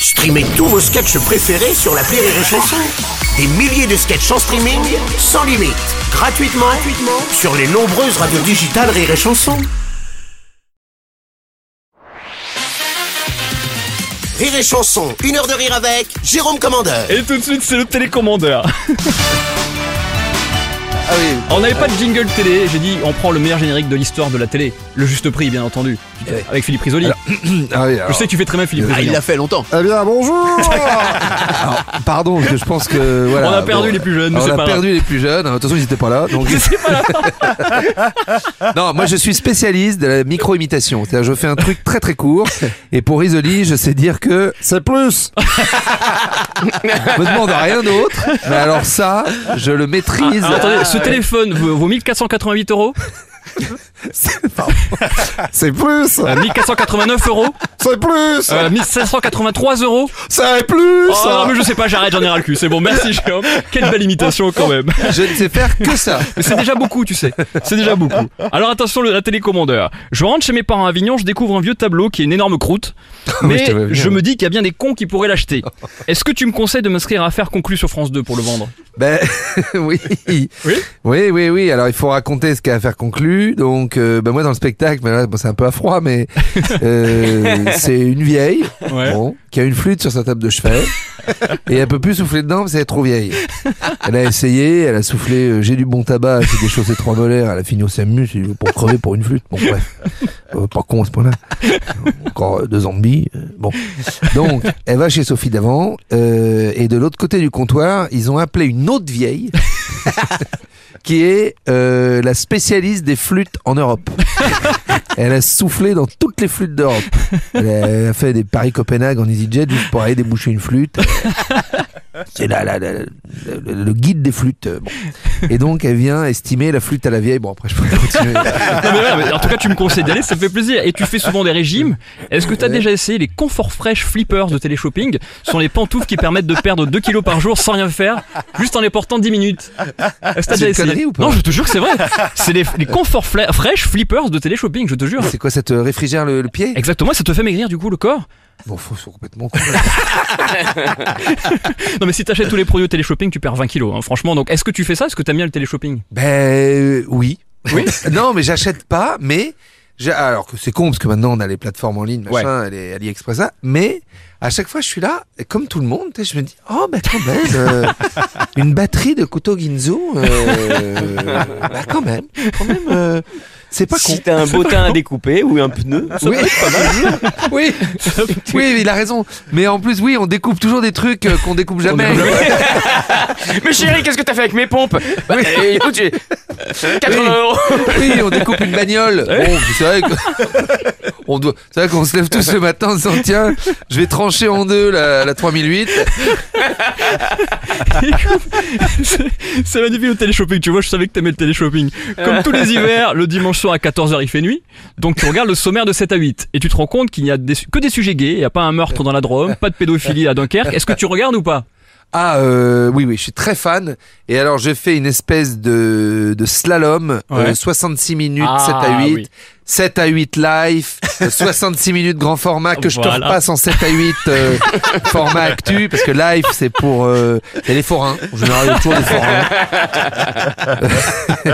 Streamez tous vos sketchs préférés sur la Rire et Chanson. Des milliers de sketchs en streaming, sans limite, gratuitement, gratuitement sur les nombreuses radios digitales Rire et Chanson. Rire et Chanson, une heure de rire avec Jérôme Commandeur. Et tout de suite, c'est le télécommandeur. Ah oui. On n'avait pas de jingle télé, j'ai dit on prend le meilleur générique de l'histoire de la télé. Le juste prix, bien entendu. Ouais. Avec Philippe Risoli. Ah oui, Je sais que tu fais très bien Philippe Ah, Risoli. il l'a fait longtemps. Eh bien, bonjour Alors, Pardon, je pense que voilà. On a perdu les plus jeunes, On a pas perdu les plus jeunes. De toute façon, ils n'étaient pas là. Donc... non, moi, je suis spécialiste de la micro-imitation. C'est-à-dire, je fais un truc très très court. Et pour Isoli, je sais dire que c'est plus. je me demande rien d'autre. Mais alors ça, je le maîtrise. Alors, attendez, ce téléphone vaut vaut 1488 euros Pardon. C'est plus. euh, 1489 euros C'est plus. euh, 1583 euros C'est plus. Oh non mais je sais pas, j'arrête, j'en ai ras le cul. C'est bon, merci Jérôme. Quelle belle imitation quand même. Je ne sais faire que ça. Mais c'est déjà beaucoup, tu sais. C'est déjà beaucoup. Alors attention, le, la télécommandeur. Je rentre chez mes parents à Avignon, je découvre un vieux tableau qui est une énorme croûte. Oui, Mais je me dis qu'il y a bien des cons qui pourraient l'acheter. Est-ce que tu me conseilles de m'inscrire à Affaires conclues sur France 2 pour le vendre? Ben oui. Oui Oui, oui, oui. Alors il faut raconter ce qu'il y a à faire conclu. Donc euh, ben moi dans le spectacle, ben là, bon, c'est un peu à froid, mais euh, c'est une vieille Ouais. bon, qui a une flûte sur sa table de chevet et elle peut plus souffler dedans parce qu'elle est trop vieille. Elle a essayé, elle a soufflé. euh, J'ai du bon tabac, elle s'est déchaussé trois molaires, elle a fini au c'est pour crever pour une flûte. Bon bref, Euh, pas con à ce point-là. Encore deux zombies. Bon, donc elle va chez Sophie d'avant euh, et de l'autre côté du comptoir, ils ont appelé une autre vieille qui est euh, la spécialiste des flûtes en Europe. Elle a soufflé dans toutes les flûtes d'Europe. Elle a fait des Paris-Copenhague en EasyJet juste pour aller déboucher une flûte. C'est la, la- la- le, guide des flûtes. euh, bon. Et donc, elle vient estimer la flûte à la vieille. Bon, après, je pourrais continuer. Non, mais en tout cas, tu me conseilles d'y aller, ça me fait plaisir. Et tu fais souvent des régimes. Est-ce que tu as déjà essayé les Comfort Fresh Flippers de téléshopping? Ce sont les pantoufles qui permettent de perdre 2 kilos par jour sans rien faire, juste en les portant 10 minutes. Est-ce que déjà une essayé? connerie ou pas? Non, je te jure que c'est vrai. C'est les, les Comfort Fla- Fresh Flippers de téléshopping, je te jure. C'est quoi, ça te réfrigère le, le pied? Exactement, ça te fait maigrir du coup le corps? Bon, faut, complètement. Non mais si t'achètes tous les produits au téléshopping, tu perds 20 kilos, hein, franchement. Donc est-ce que tu fais ça? Est-ce que t'aimes bien le téléshopping? Ben euh, oui. Oui? non, mais j'achète pas, mais alors que c'est con parce que maintenant on a les plateformes en ligne, machin, les AliExpress, ça, mais à chaque fois je suis là, et comme tout le monde, je me dis oh ben quand même euh, une batterie de couteau Ginzo, euh, bah quand même, quand même, euh, c'est pas con. Si t'as un bottin à découper ou un pneu, ça Oui. peut être pas mal. Oui, oui, il a raison. Mais en plus, oui, on découpe toujours des trucs euh, qu'on découpe jamais. Mais chérie, qu'est-ce que t'as fait avec mes pompes? Bah, euh, écoute, j'ai 80 euros. Oui, on découpe une bagnole. Bon, c'est vrai que- on doit, c'est vrai qu'on se lève tous le matin en se disant tiens, je vais trancher en deux la, la 3008. C'est- C'est magnifique le téléshopping, tu vois, je savais que t'aimais le téléshopping. Comme tous les hivers, le dimanche soir à 14h il fait nuit, donc tu regardes le sommaire de 7 à 8 et tu te rends compte qu'il n'y a des- que des sujets gays, il n'y a pas un meurtre dans la Drôme, pas de pédophilie à Dunkerque. Est-ce que tu regardes ou pas? Ah euh, oui, oui, je suis très fan. Et alors, je fais une espèce de, de slalom, Ouais. euh, 66 minutes, Ah, 7 à 8. oui. 7 à 8 live, euh, 66 minutes grand format que je te repasse en 7 à 8 euh, format actu parce que live c'est pour euh, les forains. En général il y a toujours des forains.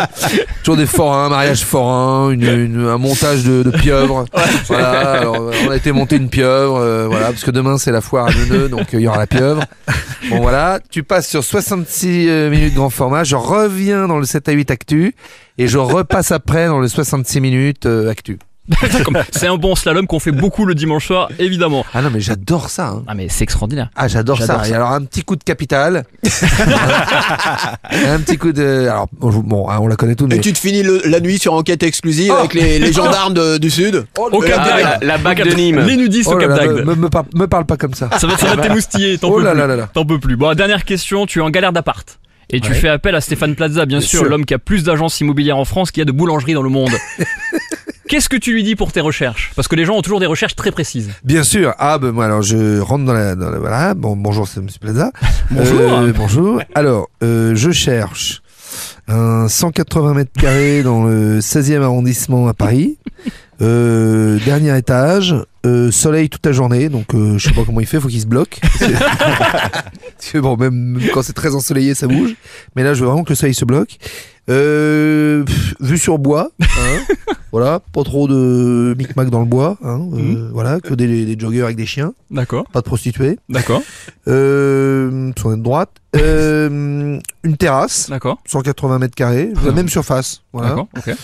Toujours des forains mariage forain une, une- un montage de, de pieuvres voilà alors, on a été monter une pieuvre euh, voilà parce que demain c'est la foire à Neuneu donc euh, il y aura la pieuvre. Bon voilà tu passes sur 66 euh, minutes grand format. Je reviens dans le 7 à 8 actu et je repasse après dans le 66 minutes euh, actu C'est un bon slalom qu'on fait beaucoup le dimanche soir, évidemment. Ah non, mais j'adore ça. hein. Ah mais c'est extraordinaire. Ah, j'adore ça. Et alors, un petit coup de capital. un petit coup de. Alors, bon, hein, on la connaît tous, mais. Et tu te finis le- la nuit sur enquête exclusive Oh. avec les, les gendarmes de- du Sud. Au le Cap d'Agde. La, la bague Au de Nîmes. Les nudistes Oh au là Cap d'Agde. me, me, par- me parle pas comme ça. Ça va, ça va t'émoustiller, t'en Oh peux là plus. là là là. T'en peux plus. Bon, dernière question, tu es en galère d'appart. Et tu Ouais. fais appel à Stéphane Plaza, bien, Bien sûr, sûr. l'homme qui a plus d'agences immobilières en France qu'il y a de boulangeries dans le monde. Qu'est-ce que tu lui dis pour tes recherches? Parce que les gens ont toujours des recherches très précises. Bien sûr. Ah, ben moi, alors, je rentre dans la. Dans la voilà. Bon, bonjour, c'est Monsieur Plaza. Bonjour. Euh, bonjour. Alors, euh, je cherche un 180 mètres carrés dans le 16e arrondissement à Paris. Euh, dernier étage, euh, soleil toute la journée, donc euh, je sais pas comment il fait, faut qu'il se bloque. Bon, même quand c'est très ensoleillé, ça bouge. Mais là, je veux vraiment que le soleil se bloque. Euh, pff, vue sur bois, hein. voilà, pas trop de micmac dans le bois, hein, euh, Mhm. voilà, que des, des joggeurs avec des chiens, D'accord, pas de prostituées. d'accord, Euh, sur la droite, euh, une terrasse, d'accord, 180 mètres carrés, la même surface. Voilà. d'accord, ok.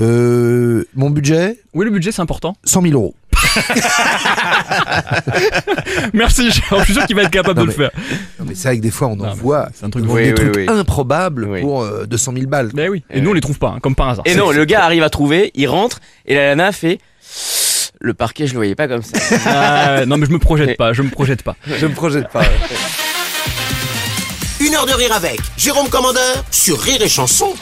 Euh, mon budget, Oui, le budget c'est important. 100 000 euros. Merci, je suis sûr qu'il va être capable Non, de le mais- faire. Non, mais c'est vrai que des fois, on en Non, mais voit C'est un truc Oui, des oui, trucs oui. improbables Oui. pour euh, 200 000 balles. Ben oui. Et Eh nous on les trouve pas, hein, comme par hasard. Et non, le gars arrive à trouver, il rentre, et la nana fait. Le parquet, je le voyais pas comme ça. Ah, non mais je me projette pas, je me projette pas. Je me projette pas. Une heure de rire avec Jérôme Commandeur sur Rire et Chanson